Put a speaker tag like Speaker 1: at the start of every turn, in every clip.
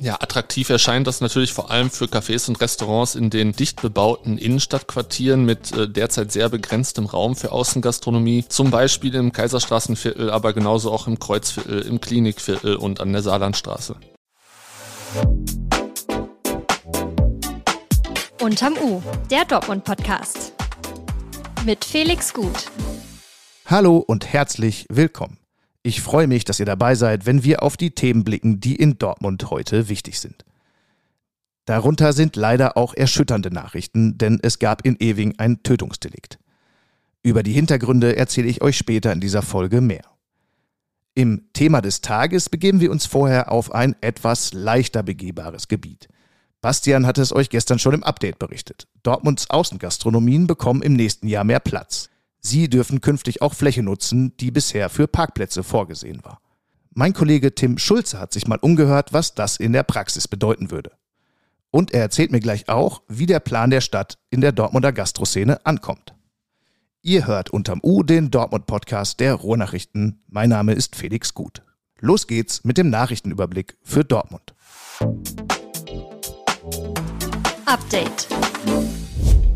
Speaker 1: Ja, attraktiv erscheint das natürlich vor allem für Cafés und Restaurants in den dicht bebauten Innenstadtquartieren mit äh, derzeit sehr begrenztem Raum für Außengastronomie, zum Beispiel im Kaiserstraßenviertel, aber genauso auch im Kreuzviertel, im Klinikviertel und an der Saarlandstraße.
Speaker 2: Unterm U, der Dortmund-Podcast. Mit Felix Gut.
Speaker 3: Hallo und herzlich willkommen. Ich freue mich, dass ihr dabei seid, wenn wir auf die Themen blicken, die in Dortmund heute wichtig sind. Darunter sind leider auch erschütternde Nachrichten, denn es gab in Ewing ein Tötungsdelikt. Über die Hintergründe erzähle ich euch später in dieser Folge mehr. Im Thema des Tages begeben wir uns vorher auf ein etwas leichter begehbares Gebiet. Bastian hatte es euch gestern schon im Update berichtet. Dortmunds Außengastronomien bekommen im nächsten Jahr mehr Platz. Sie dürfen künftig auch Fläche nutzen, die bisher für Parkplätze vorgesehen war. Mein Kollege Tim Schulze hat sich mal umgehört, was das in der Praxis bedeuten würde. Und er erzählt mir gleich auch, wie der Plan der Stadt in der Dortmunder Gastroszene ankommt. Ihr hört unterm U den Dortmund-Podcast der Ruhrnachrichten. Mein Name ist Felix Gut. Los geht's mit dem Nachrichtenüberblick für Dortmund.
Speaker 2: Update.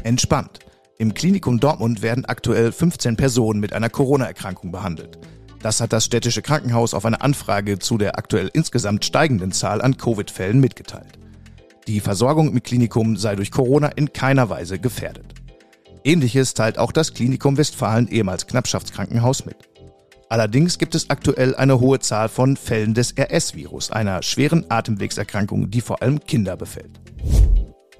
Speaker 3: Entspannt. Im Klinikum Dortmund werden aktuell 15 Personen mit einer Corona-Erkrankung behandelt. Das hat das städtische Krankenhaus auf eine Anfrage zu der aktuell insgesamt steigenden Zahl an Covid-Fällen mitgeteilt. Die Versorgung im Klinikum sei durch Corona in keiner Weise gefährdet. Ähnliches teilt auch das Klinikum Westfalen ehemals Knappschaftskrankenhaus mit. Allerdings gibt es aktuell eine hohe Zahl von Fällen des RS-Virus, einer schweren Atemwegserkrankung, die vor allem Kinder befällt.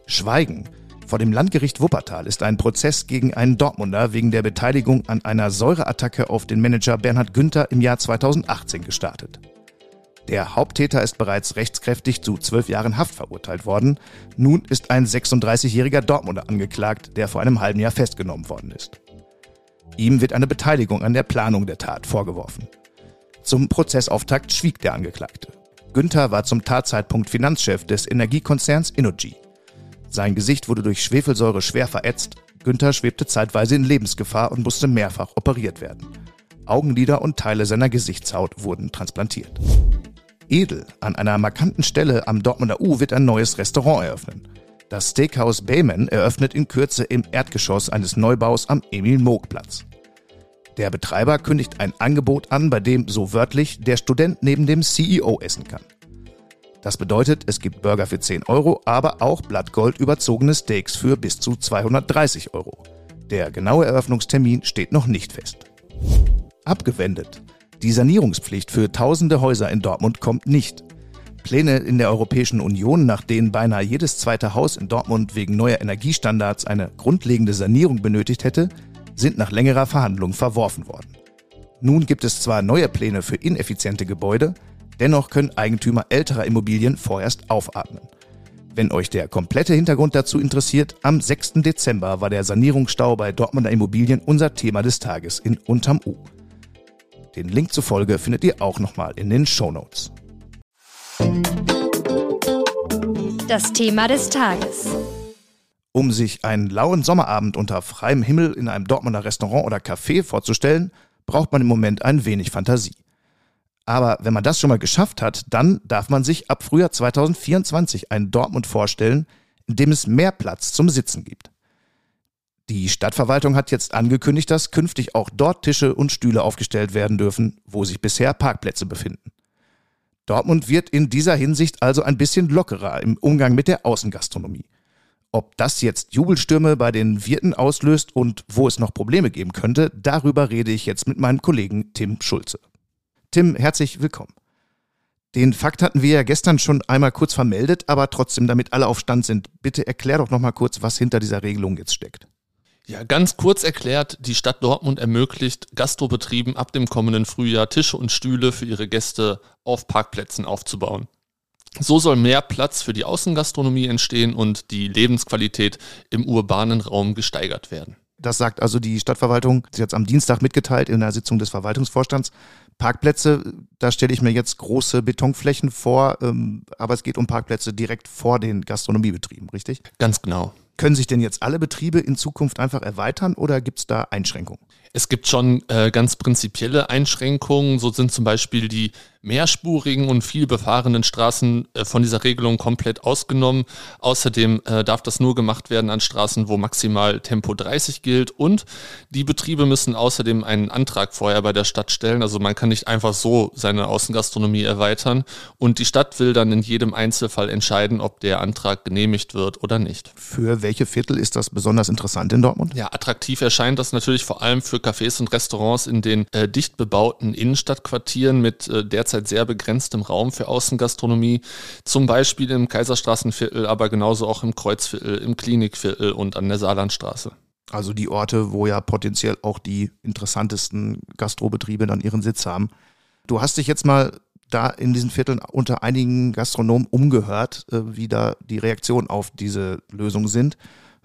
Speaker 3: Schweigen. Vor dem Landgericht Wuppertal ist ein Prozess gegen einen Dortmunder wegen der Beteiligung an einer Säureattacke auf den Manager Bernhard Günther im Jahr 2018 gestartet. Der Haupttäter ist bereits rechtskräftig zu zwölf Jahren Haft verurteilt worden. Nun ist ein 36-jähriger Dortmunder angeklagt, der vor einem halben Jahr festgenommen worden ist. Ihm wird eine Beteiligung an der Planung der Tat vorgeworfen. Zum Prozessauftakt schwieg der Angeklagte. Günther war zum Tatzeitpunkt Finanzchef des Energiekonzerns Innogy. Sein Gesicht wurde durch Schwefelsäure schwer verätzt. Günther schwebte zeitweise in Lebensgefahr und musste mehrfach operiert werden. Augenlider und Teile seiner Gesichtshaut wurden transplantiert. Edel, an einer markanten Stelle am Dortmunder U wird ein neues Restaurant eröffnen. Das Steakhouse Bayman eröffnet in Kürze im Erdgeschoss eines Neubaus am Emil-Moog-Platz. Der Betreiber kündigt ein Angebot an, bei dem so wörtlich der Student neben dem CEO essen kann. Das bedeutet, es gibt Burger für 10 Euro, aber auch Blattgold überzogene Steaks für bis zu 230 Euro. Der genaue Eröffnungstermin steht noch nicht fest. Abgewendet. Die Sanierungspflicht für tausende Häuser in Dortmund kommt nicht. Pläne in der Europäischen Union, nach denen beinahe jedes zweite Haus in Dortmund wegen neuer Energiestandards eine grundlegende Sanierung benötigt hätte, sind nach längerer Verhandlung verworfen worden. Nun gibt es zwar neue Pläne für ineffiziente Gebäude, Dennoch können Eigentümer älterer Immobilien vorerst aufatmen. Wenn euch der komplette Hintergrund dazu interessiert, am 6. Dezember war der Sanierungsstau bei Dortmunder Immobilien unser Thema des Tages in Unterm U. Den Link zur Folge findet ihr auch nochmal in den Show Notes.
Speaker 2: Das Thema des Tages.
Speaker 3: Um sich einen lauen Sommerabend unter freiem Himmel in einem Dortmunder Restaurant oder Café vorzustellen, braucht man im Moment ein wenig Fantasie. Aber wenn man das schon mal geschafft hat, dann darf man sich ab Frühjahr 2024 einen Dortmund vorstellen, in dem es mehr Platz zum Sitzen gibt. Die Stadtverwaltung hat jetzt angekündigt, dass künftig auch dort Tische und Stühle aufgestellt werden dürfen, wo sich bisher Parkplätze befinden. Dortmund wird in dieser Hinsicht also ein bisschen lockerer im Umgang mit der Außengastronomie. Ob das jetzt Jubelstürme bei den Wirten auslöst und wo es noch Probleme geben könnte, darüber rede ich jetzt mit meinem Kollegen Tim Schulze. Tim, herzlich willkommen. Den Fakt hatten wir ja gestern schon einmal kurz vermeldet, aber trotzdem, damit alle auf Stand sind, bitte erklär doch noch mal kurz, was hinter dieser Regelung jetzt steckt.
Speaker 1: Ja, ganz kurz erklärt, die Stadt Dortmund ermöglicht Gastrobetrieben ab dem kommenden Frühjahr Tische und Stühle für ihre Gäste auf Parkplätzen aufzubauen. So soll mehr Platz für die Außengastronomie entstehen und die Lebensqualität im urbanen Raum gesteigert werden.
Speaker 3: Das sagt also die Stadtverwaltung, sie hat es am Dienstag mitgeteilt in der Sitzung des Verwaltungsvorstands. Parkplätze, da stelle ich mir jetzt große Betonflächen vor, ähm, aber es geht um Parkplätze direkt vor den Gastronomiebetrieben, richtig?
Speaker 1: Ganz genau.
Speaker 3: Können sich denn jetzt alle Betriebe in Zukunft einfach erweitern oder gibt es da Einschränkungen?
Speaker 1: Es gibt schon äh, ganz prinzipielle Einschränkungen. So sind zum Beispiel die mehrspurigen und viel befahrenen Straßen äh, von dieser Regelung komplett ausgenommen. Außerdem äh, darf das nur gemacht werden an Straßen, wo maximal Tempo 30 gilt. Und die Betriebe müssen außerdem einen Antrag vorher bei der Stadt stellen. Also man kann nicht einfach so seine Außengastronomie erweitern. Und die Stadt will dann in jedem Einzelfall entscheiden, ob der Antrag genehmigt wird oder nicht.
Speaker 3: Für welche Viertel ist das besonders interessant in Dortmund?
Speaker 1: Ja, attraktiv erscheint das natürlich vor allem für Cafés und Restaurants in den äh, dicht bebauten Innenstadtquartieren mit äh, derzeit sehr begrenztem Raum für Außengastronomie, zum Beispiel im Kaiserstraßenviertel, aber genauso auch im Kreuzviertel, im Klinikviertel und an der Saarlandstraße.
Speaker 3: Also die Orte, wo ja potenziell auch die interessantesten Gastrobetriebe dann ihren Sitz haben. Du hast dich jetzt mal da in diesen Vierteln unter einigen Gastronomen umgehört, äh, wie da die Reaktionen auf diese Lösung sind.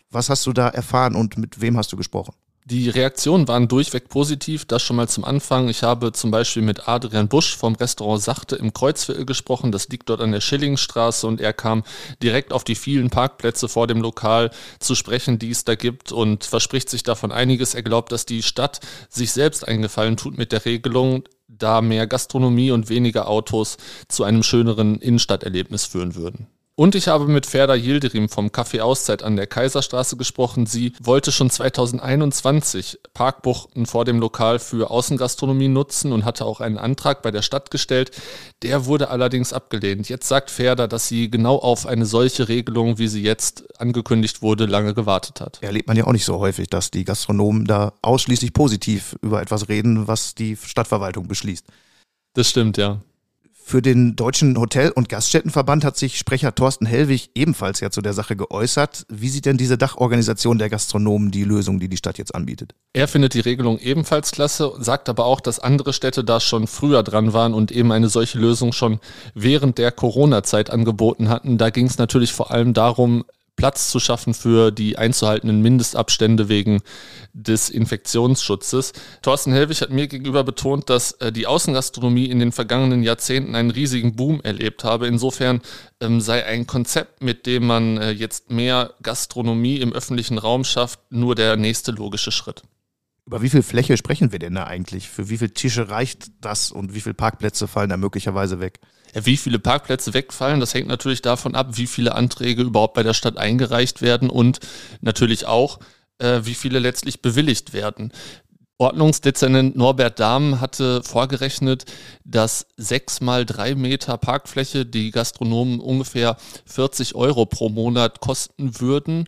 Speaker 3: Was hast du da erfahren und mit wem hast du gesprochen?
Speaker 1: Die Reaktionen waren durchweg positiv, das schon mal zum Anfang. Ich habe zum Beispiel mit Adrian Busch vom Restaurant Sachte im Kreuzviertel gesprochen. Das liegt dort an der Schillingstraße und er kam direkt auf die vielen Parkplätze vor dem Lokal zu sprechen, die es da gibt und verspricht sich davon einiges. Er glaubt, dass die Stadt sich selbst eingefallen tut mit der Regelung, da mehr Gastronomie und weniger Autos zu einem schöneren Innenstadterlebnis führen würden. Und ich habe mit Ferda Yildirim vom Café Auszeit an der Kaiserstraße gesprochen. Sie wollte schon 2021 Parkbuchten vor dem Lokal für Außengastronomie nutzen und hatte auch einen Antrag bei der Stadt gestellt. Der wurde allerdings abgelehnt. Jetzt sagt Ferda, dass sie genau auf eine solche Regelung, wie sie jetzt angekündigt wurde, lange gewartet hat.
Speaker 3: Erlebt man ja auch nicht so häufig, dass die Gastronomen da ausschließlich positiv über etwas reden, was die Stadtverwaltung beschließt.
Speaker 1: Das stimmt, ja.
Speaker 3: Für den Deutschen Hotel- und Gaststättenverband hat sich Sprecher Thorsten Hellwig ebenfalls ja zu der Sache geäußert. Wie sieht denn diese Dachorganisation der Gastronomen die Lösung, die die Stadt jetzt anbietet?
Speaker 1: Er findet die Regelung ebenfalls klasse, sagt aber auch, dass andere Städte da schon früher dran waren und eben eine solche Lösung schon während der Corona-Zeit angeboten hatten. Da ging es natürlich vor allem darum, Platz zu schaffen für die einzuhaltenden Mindestabstände wegen des Infektionsschutzes. Thorsten Helwig hat mir gegenüber betont, dass äh, die Außengastronomie in den vergangenen Jahrzehnten einen riesigen Boom erlebt habe. Insofern ähm, sei ein Konzept, mit dem man äh, jetzt mehr Gastronomie im öffentlichen Raum schafft, nur der nächste logische Schritt.
Speaker 3: Über wie viel Fläche sprechen wir denn da eigentlich? Für wie viele Tische reicht das und wie viele Parkplätze fallen da möglicherweise weg?
Speaker 1: Wie viele Parkplätze wegfallen, das hängt natürlich davon ab, wie viele Anträge überhaupt bei der Stadt eingereicht werden und natürlich auch, äh, wie viele letztlich bewilligt werden. Ordnungsdezernent Norbert Dahm hatte vorgerechnet, dass sechs mal drei Meter Parkfläche die Gastronomen ungefähr 40 Euro pro Monat kosten würden.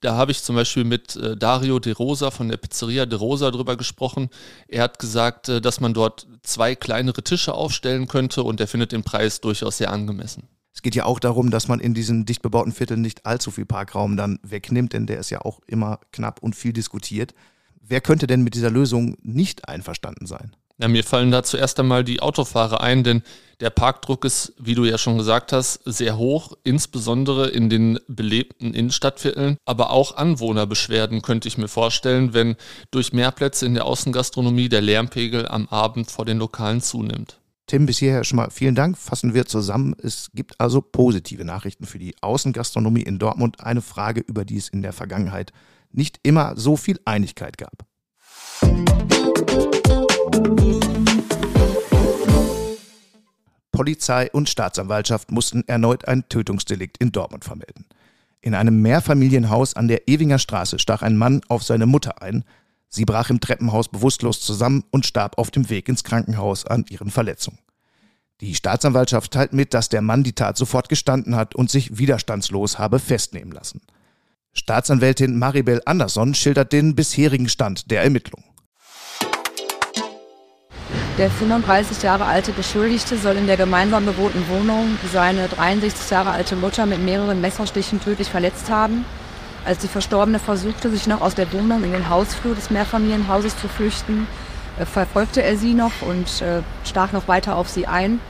Speaker 1: Da habe ich zum Beispiel mit äh, Dario De Rosa von der Pizzeria De Rosa drüber gesprochen. Er hat gesagt, äh, dass man dort zwei kleinere Tische aufstellen könnte und er findet den Preis durchaus sehr angemessen.
Speaker 3: Es geht ja auch darum, dass man in diesen dicht bebauten Vierteln nicht allzu viel Parkraum dann wegnimmt, denn der ist ja auch immer knapp und viel diskutiert. Wer könnte denn mit dieser Lösung nicht einverstanden sein?
Speaker 1: Ja, mir fallen da zuerst einmal die Autofahrer ein, denn der Parkdruck ist, wie du ja schon gesagt hast, sehr hoch, insbesondere in den belebten Innenstadtvierteln. Aber auch Anwohnerbeschwerden könnte ich mir vorstellen, wenn durch mehr Plätze in der Außengastronomie der Lärmpegel am Abend vor den Lokalen zunimmt.
Speaker 3: Tim, bis hierher schon mal vielen Dank. Fassen wir zusammen. Es gibt also positive Nachrichten für die Außengastronomie in Dortmund. Eine Frage, über die es in der Vergangenheit nicht immer so viel Einigkeit gab. Polizei und Staatsanwaltschaft mussten erneut ein Tötungsdelikt in Dortmund vermelden. In einem Mehrfamilienhaus an der Ewinger Straße stach ein Mann auf seine Mutter ein. Sie brach im Treppenhaus bewusstlos zusammen und starb auf dem Weg ins Krankenhaus an ihren Verletzungen. Die Staatsanwaltschaft teilt mit, dass der Mann die Tat sofort gestanden hat und sich widerstandslos habe festnehmen lassen. Staatsanwältin Maribel Andersson schildert den bisherigen Stand der Ermittlungen.
Speaker 4: Der 35 Jahre alte Beschuldigte soll in der gemeinsam bewohnten Wohnung seine 63 Jahre alte Mutter mit mehreren Messerstichen tödlich verletzt haben. Als die Verstorbene versuchte, sich noch aus der Wohnung in den Hausflur des Mehrfamilienhauses zu flüchten, äh, verfolgte er sie noch und äh, stach noch weiter auf sie ein.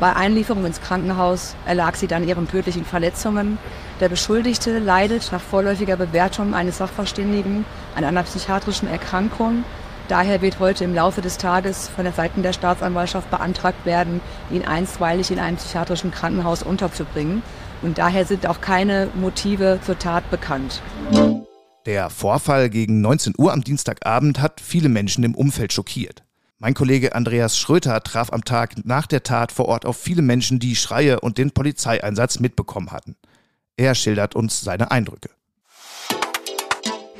Speaker 4: Bei Einlieferung ins Krankenhaus erlag sie dann ihren tödlichen Verletzungen. Der Beschuldigte leidet nach vorläufiger Bewertung eines Sachverständigen an einer psychiatrischen Erkrankung daher wird heute im Laufe des Tages von der Seite der Staatsanwaltschaft beantragt werden, ihn einstweilig in einem psychiatrischen Krankenhaus unterzubringen. Und daher sind auch keine Motive zur Tat bekannt.
Speaker 3: Der Vorfall gegen 19 Uhr am Dienstagabend hat viele Menschen im Umfeld schockiert. Mein Kollege Andreas Schröter traf am Tag nach der Tat vor Ort auf viele Menschen, die Schreie und den Polizeieinsatz mitbekommen hatten. Er schildert uns seine Eindrücke.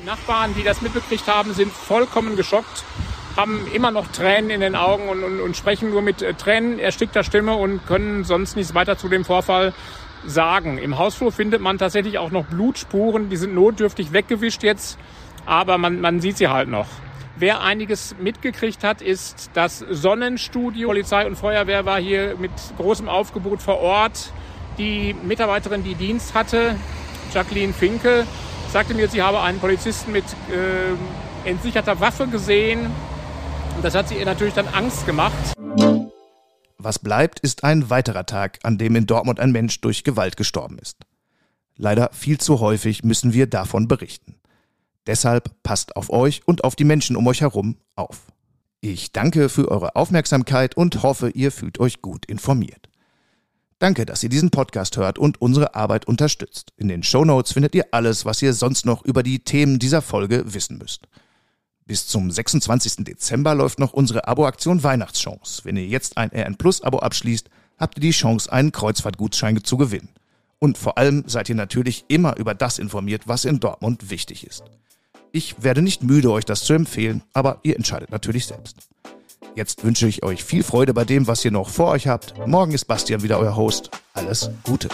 Speaker 5: Nachbarn, die das mitbekriegt haben, sind vollkommen geschockt, haben immer noch Tränen in den Augen und, und, und sprechen nur mit äh, Tränen erstickter Stimme und können sonst nichts weiter zu dem Vorfall sagen. Im Hausflur findet man tatsächlich auch noch Blutspuren, die sind notdürftig weggewischt jetzt, aber man, man sieht sie halt noch. Wer einiges mitgekriegt hat, ist das Sonnenstudio. Polizei und Feuerwehr war hier mit großem Aufgebot vor Ort. Die Mitarbeiterin, die Dienst hatte, Jacqueline Finke, sagte mir, sie habe einen Polizisten mit äh, entsicherter Waffe gesehen. Und das hat sie ihr natürlich dann Angst gemacht.
Speaker 3: Was bleibt, ist ein weiterer Tag, an dem in Dortmund ein Mensch durch Gewalt gestorben ist. Leider viel zu häufig müssen wir davon berichten. Deshalb passt auf euch und auf die Menschen um euch herum auf. Ich danke für eure Aufmerksamkeit und hoffe, ihr fühlt euch gut informiert. Danke, dass ihr diesen Podcast hört und unsere Arbeit unterstützt. In den Show Notes findet ihr alles, was ihr sonst noch über die Themen dieser Folge wissen müsst. Bis zum 26. Dezember läuft noch unsere Abo-Aktion Weihnachtschance. Wenn ihr jetzt ein RN Plus Abo abschließt, habt ihr die Chance, einen Kreuzfahrtgutschein zu gewinnen. Und vor allem seid ihr natürlich immer über das informiert, was in Dortmund wichtig ist. Ich werde nicht müde, euch das zu empfehlen, aber ihr entscheidet natürlich selbst. Jetzt wünsche ich euch viel Freude bei dem, was ihr noch vor euch habt. Morgen ist Bastian wieder euer Host. Alles Gute.